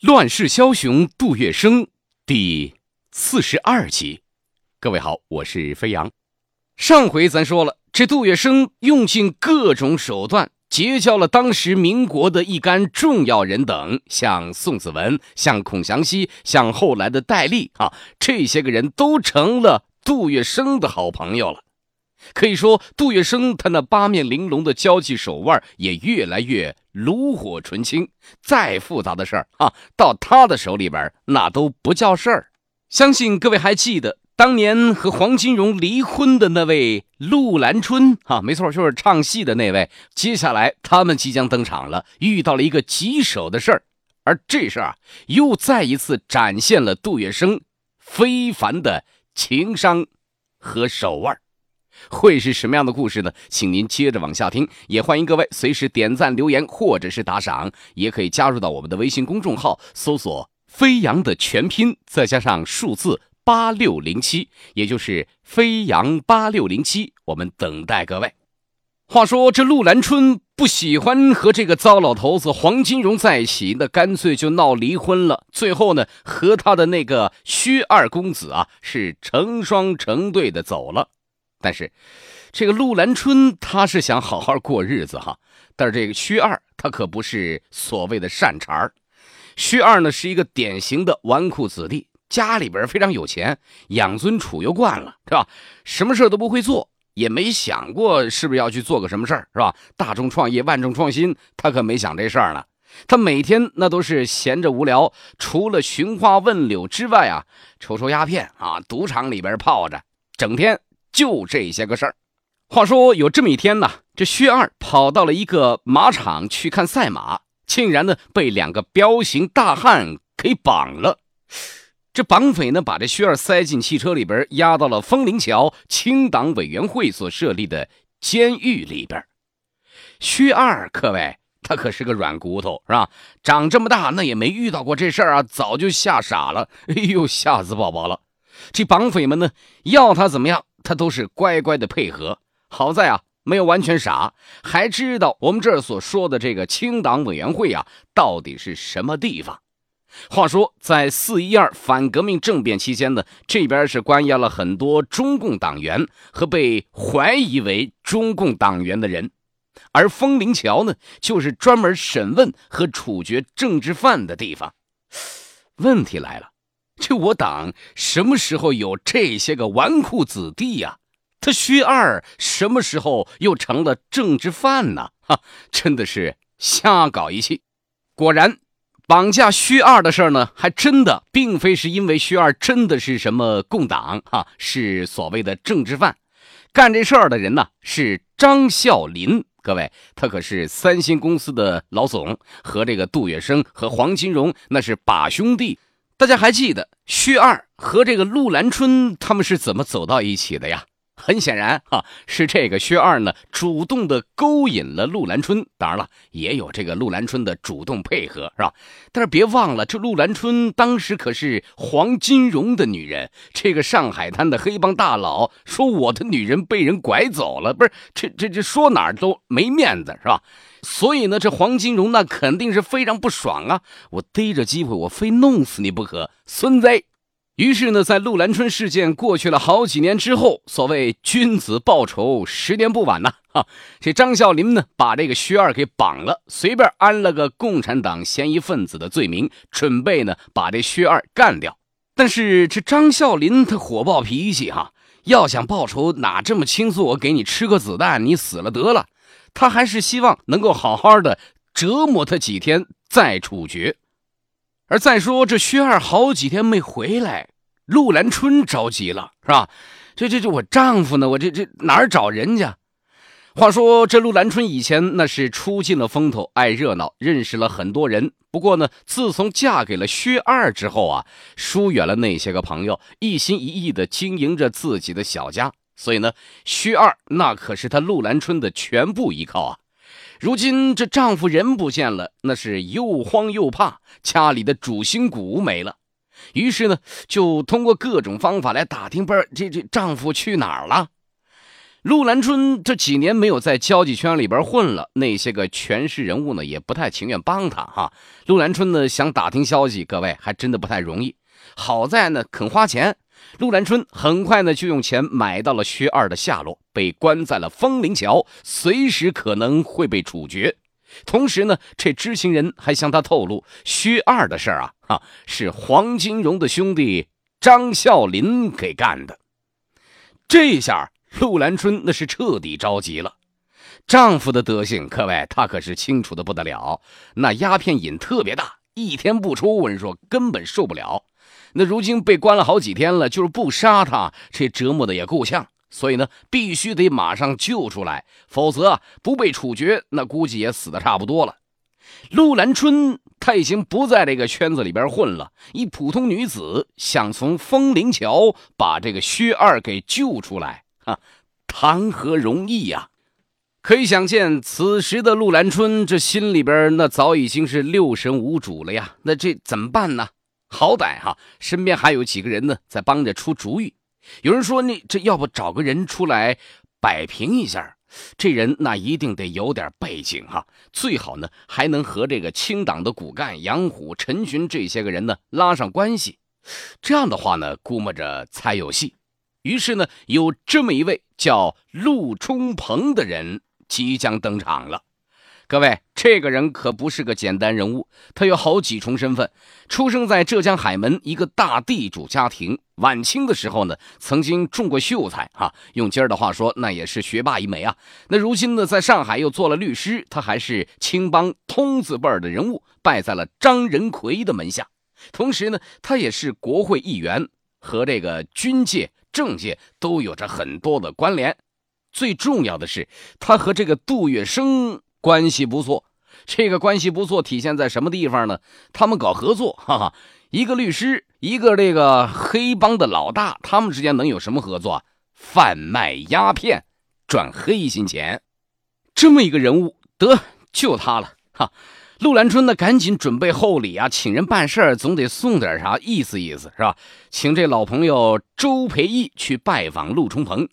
乱世枭雄杜月笙第四十二集，各位好，我是飞扬。上回咱说了，这杜月笙用尽各种手段结交了当时民国的一干重要人等，像宋子文、像孔祥熙、像后来的戴笠啊，这些个人都成了杜月笙的好朋友了。可以说，杜月笙他那八面玲珑的交际手腕也越来越炉火纯青。再复杂的事儿啊，到他的手里边那都不叫事儿。相信各位还记得当年和黄金荣离婚的那位陆兰春啊，没错，就是唱戏的那位。接下来他们即将登场了，遇到了一个棘手的事儿，而这事儿啊，又再一次展现了杜月笙非凡的情商和手腕。会是什么样的故事呢？请您接着往下听，也欢迎各位随时点赞、留言或者是打赏，也可以加入到我们的微信公众号，搜索“飞扬”的全拼，再加上数字八六零七，也就是“飞扬八六零七”，我们等待各位。话说这陆兰春不喜欢和这个糟老头子黄金荣在一起，那干脆就闹离婚了。最后呢，和他的那个薛二公子啊，是成双成对的走了。但是，这个陆兰春他是想好好过日子哈，但是这个薛二他可不是所谓的善茬儿。薛二呢是一个典型的纨绔子弟，家里边非常有钱，养尊处优惯了，是吧？什么事都不会做，也没想过是不是要去做个什么事儿，是吧？大众创业，万众创新，他可没想这事儿呢。他每天那都是闲着无聊，除了寻花问柳之外啊，抽抽鸦片啊，赌场里边泡着，整天。就这些个事儿。话说有这么一天呢，这薛二跑到了一个马场去看赛马，竟然呢被两个彪形大汉给绑了。这绑匪呢把这薛二塞进汽车里边，押到了枫林桥清党委员会所设立的监狱里边。薛二，各位，他可是个软骨头，是吧？长这么大那也没遇到过这事儿啊，早就吓傻了。哎呦，吓死宝宝了！这绑匪们呢要他怎么样？他都是乖乖的配合，好在啊，没有完全傻，还知道我们这儿所说的这个清党委员会啊，到底是什么地方。话说，在四一二反革命政变期间呢，这边是关押了很多中共党员和被怀疑为中共党员的人，而枫林桥呢，就是专门审问和处决政治犯的地方。问题来了。这我党什么时候有这些个纨绔子弟呀？他薛二什么时候又成了政治犯呢？哈，真的是瞎搞一气。果然，绑架薛二的事呢，还真的并非是因为薛二真的是什么共党哈，是所谓的政治犯。干这事儿的人呢，是张孝林。各位，他可是三星公司的老总，和这个杜月笙和黄金荣那是把兄弟。大家还记得薛二和这个陆兰春他们是怎么走到一起的呀？很显然啊，是这个薛二呢主动的勾引了陆兰春。当然了，也有这个陆兰春的主动配合，是吧？但是别忘了，这陆兰春当时可是黄金荣的女人。这个上海滩的黑帮大佬说我的女人被人拐走了，不是这这这说哪儿都没面子，是吧？所以呢，这黄金荣那肯定是非常不爽啊！我逮着机会，我非弄死你不可，孙子！于是呢，在陆兰春事件过去了好几年之后，所谓君子报仇，十年不晚呐！哈，这张孝林呢，把这个薛二给绑了，随便安了个共产党嫌疑分子的罪名，准备呢把这薛二干掉。但是这张孝林他火爆脾气哈，要想报仇哪这么轻松？我给你吃个子弹，你死了得了。他还是希望能够好好的折磨他几天再处决。而再说这薛二好几天没回来，陆兰春着急了，是吧？这这这我丈夫呢？我这这哪儿找人家？话说这陆兰春以前那是出尽了风头，爱热闹，认识了很多人。不过呢，自从嫁给了薛二之后啊，疏远了那些个朋友，一心一意的经营着自己的小家。所以呢，薛二那可是她陆兰春的全部依靠啊。如今这丈夫人不见了，那是又慌又怕，家里的主心骨没了。于是呢，就通过各种方法来打听，不是这这丈夫去哪儿了。陆兰春这几年没有在交际圈里边混了，那些个权势人物呢也不太情愿帮他哈。陆兰春呢想打听消息，各位还真的不太容易。好在呢肯花钱，陆兰春很快呢就用钱买到了薛二的下落，被关在了风铃桥，随时可能会被处决。同时呢，这知情人还向他透露，薛二的事儿啊，哈是黄金荣的兄弟张孝林给干的。这下。陆兰春那是彻底着急了，丈夫的德行，各位她可是清楚的不得了。那鸦片瘾特别大，一天不出，我跟你说根本受不了。那如今被关了好几天了，就是不杀他，这折磨的也够呛。所以呢，必须得马上救出来，否则不被处决，那估计也死的差不多了。陆兰春她已经不在这个圈子里边混了，一普通女子想从风铃桥把这个薛二给救出来。啊，谈何容易呀！可以想见，此时的陆兰春这心里边那早已经是六神无主了呀。那这怎么办呢？好歹哈，身边还有几个人呢，在帮着出主意。有人说，你这要不找个人出来摆平一下？这人那一定得有点背景哈，最好呢还能和这个清党的骨干杨虎、陈群这些个人呢拉上关系。这样的话呢，估摸着才有戏。于是呢，有这么一位叫陆冲鹏的人即将登场了。各位，这个人可不是个简单人物，他有好几重身份。出生在浙江海门一个大地主家庭，晚清的时候呢，曾经中过秀才哈，用今儿的话说，那也是学霸一枚啊。那如今呢，在上海又做了律师，他还是青帮通字辈的人物，拜在了张仁奎的门下。同时呢，他也是国会议员和这个军界。政界都有着很多的关联，最重要的是，他和这个杜月笙关系不错。这个关系不错体现在什么地方呢？他们搞合作，哈哈，一个律师，一个这个黑帮的老大，他们之间能有什么合作？贩卖鸦片，赚黑心钱，这么一个人物，得就他了，哈。陆兰春呢，赶紧准备厚礼啊，请人办事儿总得送点啥，意思意思是吧？请这老朋友周培义去拜访陆冲鹏。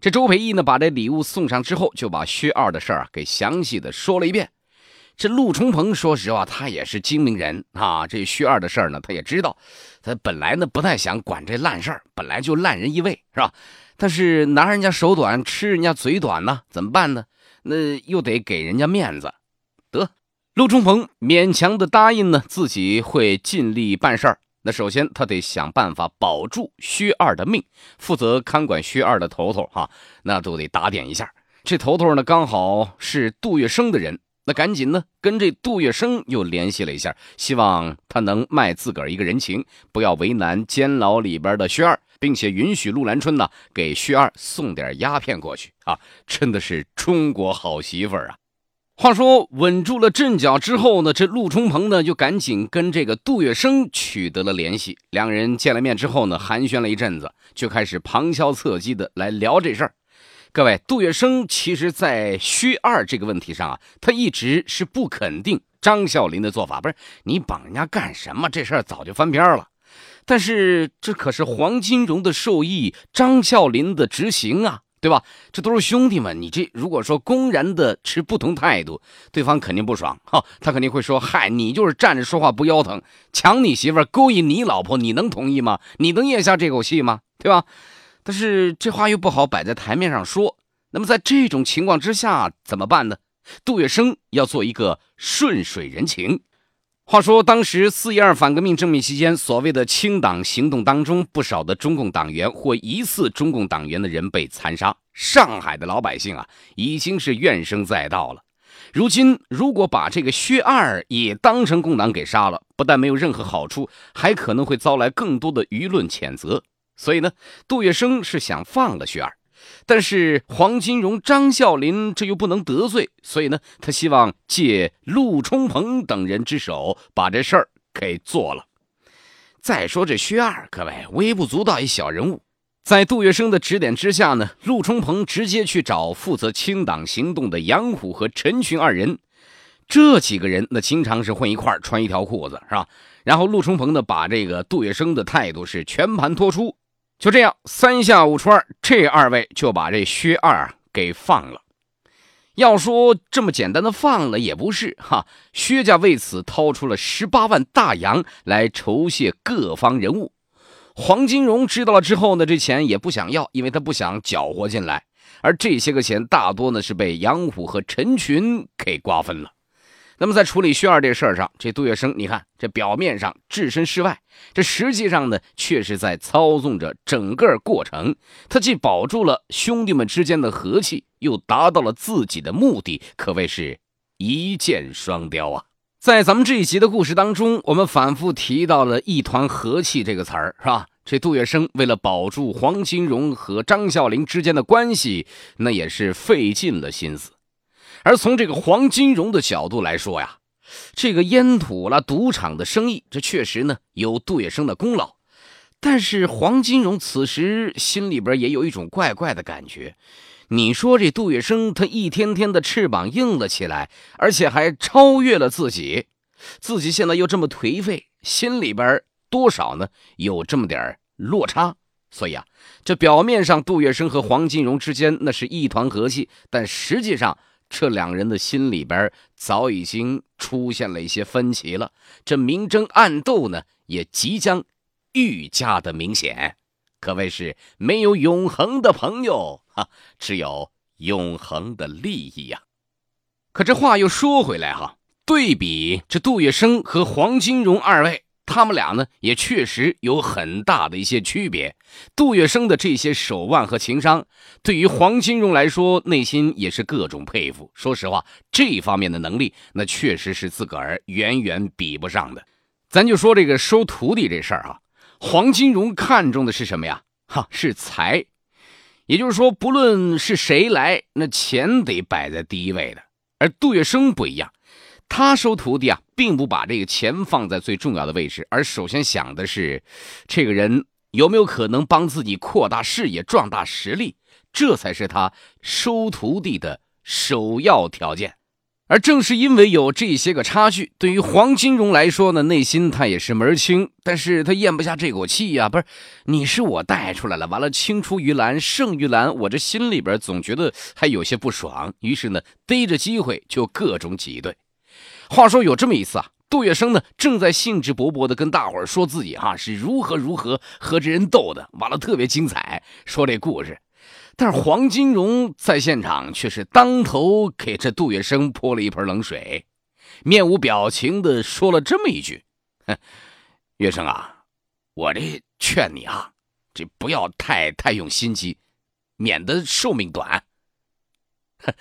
这周培义呢，把这礼物送上之后，就把薛二的事儿给详细的说了一遍。这陆冲鹏说实话，他也是精明人啊，这薛二的事儿呢，他也知道。他本来呢，不太想管这烂事儿，本来就烂人一位是吧？但是拿人家手短，吃人家嘴短呢，怎么办呢？那又得给人家面子，得。陆冲鹏勉强的答应呢，自己会尽力办事儿。那首先他得想办法保住薛二的命，负责看管薛二的头头哈，那都得打点一下。这头头呢，刚好是杜月笙的人，那赶紧呢跟这杜月笙又联系了一下，希望他能卖自个儿一个人情，不要为难监牢里边的薛二，并且允许陆兰春呢给薛二送点鸦片过去啊！真的是中国好媳妇儿啊！话说稳住了阵脚之后呢，这陆冲鹏呢就赶紧跟这个杜月笙取得了联系。两人见了面之后呢，寒暄了一阵子，就开始旁敲侧击的来聊这事儿。各位，杜月笙其实在薛二这个问题上啊，他一直是不肯定张啸林的做法，不是你绑人家干什么？这事儿早就翻篇了。但是这可是黄金荣的授意，张啸林的执行啊。对吧？这都是兄弟们，你这如果说公然的持不同态度，对方肯定不爽哈，他肯定会说：“嗨，你就是站着说话不腰疼，抢你媳妇儿，勾引你老婆，你能同意吗？你能咽下这口气吗？对吧？”但是这话又不好摆在台面上说。那么在这种情况之下怎么办呢？杜月笙要做一个顺水人情。话说，当时四一二反革命政变期间，所谓的清党行动当中，不少的中共党员或疑似中共党员的人被残杀。上海的老百姓啊，已经是怨声载道了。如今，如果把这个薛二也当成共党给杀了，不但没有任何好处，还可能会遭来更多的舆论谴责。所以呢，杜月笙是想放了薛二。但是黄金荣、张啸林这又不能得罪，所以呢，他希望借陆冲鹏等人之手把这事儿给做了。再说这薛二，各位微不足道一小人物，在杜月笙的指点之下呢，陆冲鹏直接去找负责清党行动的杨虎和陈群二人。这几个人那经常是混一块穿一条裤子，是吧？然后陆冲鹏呢，把这个杜月笙的态度是全盘托出。就这样，三下五除二，这二位就把这薛二给放了。要说这么简单的放了也不是哈，薛家为此掏出了十八万大洋来酬谢各方人物。黄金荣知道了之后呢，这钱也不想要，因为他不想搅和进来。而这些个钱大多呢是被杨虎和陈群给瓜分了。那么在处理薛二这事儿上，这杜月笙，你看这表面上置身事外，这实际上呢却是在操纵着整个过程。他既保住了兄弟们之间的和气，又达到了自己的目的，可谓是一箭双雕啊！在咱们这一集的故事当中，我们反复提到了“一团和气”这个词儿，是吧？这杜月笙为了保住黄金荣和张啸林之间的关系，那也是费尽了心思。而从这个黄金荣的角度来说呀，这个烟土了赌场的生意，这确实呢有杜月笙的功劳。但是黄金荣此时心里边也有一种怪怪的感觉。你说这杜月笙他一天天的翅膀硬了起来，而且还超越了自己，自己现在又这么颓废，心里边多少呢有这么点落差。所以啊，这表面上杜月笙和黄金荣之间那是一团和气，但实际上。这两人的心里边早已经出现了一些分歧了，这明争暗斗呢，也即将愈加的明显，可谓是没有永恒的朋友哈，只有永恒的利益呀。可这话又说回来哈，对比这杜月笙和黄金荣二位。他们俩呢，也确实有很大的一些区别。杜月笙的这些手腕和情商，对于黄金荣来说，内心也是各种佩服。说实话，这方面的能力，那确实是自个儿远远比不上的。咱就说这个收徒弟这事儿啊，黄金荣看重的是什么呀？哈，是财。也就是说，不论是谁来，那钱得摆在第一位的。而杜月笙不一样。他收徒弟啊，并不把这个钱放在最重要的位置，而首先想的是，这个人有没有可能帮自己扩大视野、壮大实力，这才是他收徒弟的首要条件。而正是因为有这些个差距，对于黄金荣来说呢，内心他也是门儿清，但是他咽不下这口气呀。不是，你是我带出来了，完了青出于蓝胜于蓝，我这心里边总觉得还有些不爽，于是呢，逮着机会就各种挤兑。话说有这么一次啊，杜月笙呢正在兴致勃勃的跟大伙儿说自己哈是如何如何和这人斗的，完了特别精彩，说这故事。但是黄金荣在现场却是当头给这杜月笙泼了一盆冷水，面无表情的说了这么一句：“哼，月笙啊，我这劝你啊，这不要太太用心机，免得寿命短。”哼，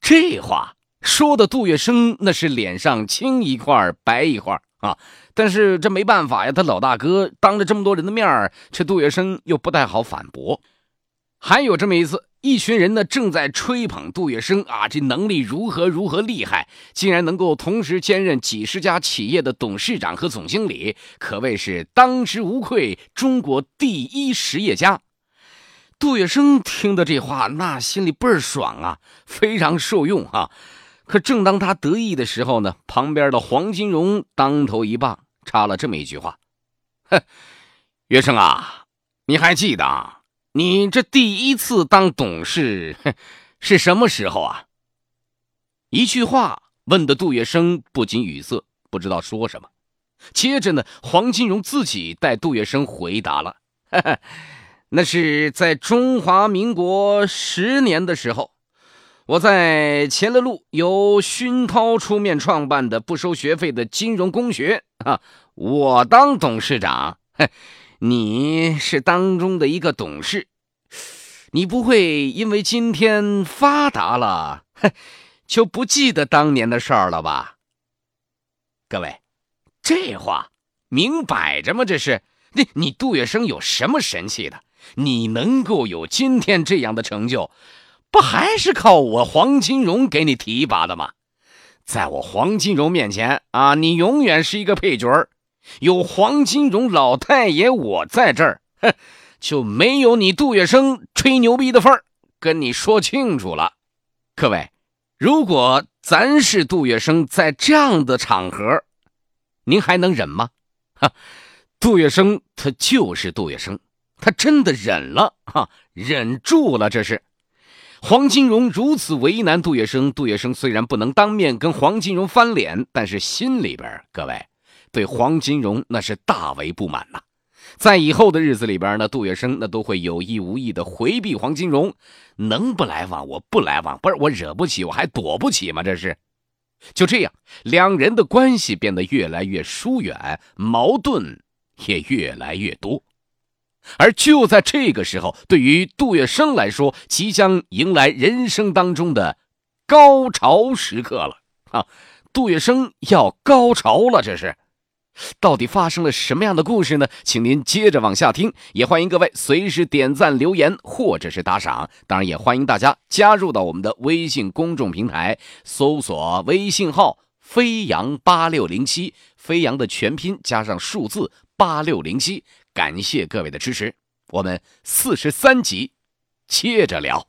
这话。说的杜月笙那是脸上青一块白一块啊，但是这没办法呀，他老大哥当着这么多人的面这杜月笙又不太好反驳。还有这么一次，一群人呢正在吹捧杜月笙啊，这能力如何如何厉害，竟然能够同时兼任几十家企业的董事长和总经理，可谓是当之无愧中国第一实业家。杜月笙听的这话，那心里倍儿爽啊，非常受用啊。可正当他得意的时候呢，旁边的黄金荣当头一棒，插了这么一句话：“哼，月生啊，你还记得你这第一次当董事是什么时候啊？”一句话问的杜月笙不禁语塞，不知道说什么。接着呢，黄金荣自己带杜月笙回答了：“那是在中华民国十年的时候。”我在前乐路由熏陶出面创办的不收学费的金融公学啊，我当董事长，你是当中的一个董事，你不会因为今天发达了，就不记得当年的事儿了吧？各位，这话明摆着吗？这是你你杜月笙有什么神气的？你能够有今天这样的成就？不还是靠我黄金荣给你提拔的吗？在我黄金荣面前啊，你永远是一个配角。有黄金荣老太爷我在这儿，哼，就没有你杜月笙吹牛逼的份儿。跟你说清楚了，各位，如果咱是杜月笙，在这样的场合，您还能忍吗？哈，杜月笙他就是杜月笙。他真的忍了哈，忍住了。这是黄金荣如此为难杜月笙，杜月笙虽然不能当面跟黄金荣翻脸，但是心里边各位对黄金荣那是大为不满呐。在以后的日子里边呢，杜月笙那都会有意无意的回避黄金荣，能不来往我不来往，不是我惹不起我还躲不起吗？这是，就这样，两人的关系变得越来越疏远，矛盾也越来越多。而就在这个时候，对于杜月笙来说，即将迎来人生当中的高潮时刻了啊！杜月笙要高潮了，这是。到底发生了什么样的故事呢？请您接着往下听，也欢迎各位随时点赞、留言或者是打赏。当然，也欢迎大家加入到我们的微信公众平台，搜索微信号“飞扬八六零七”，飞扬的全拼加上数字八六零七。感谢各位的支持，我们四十三集接着聊。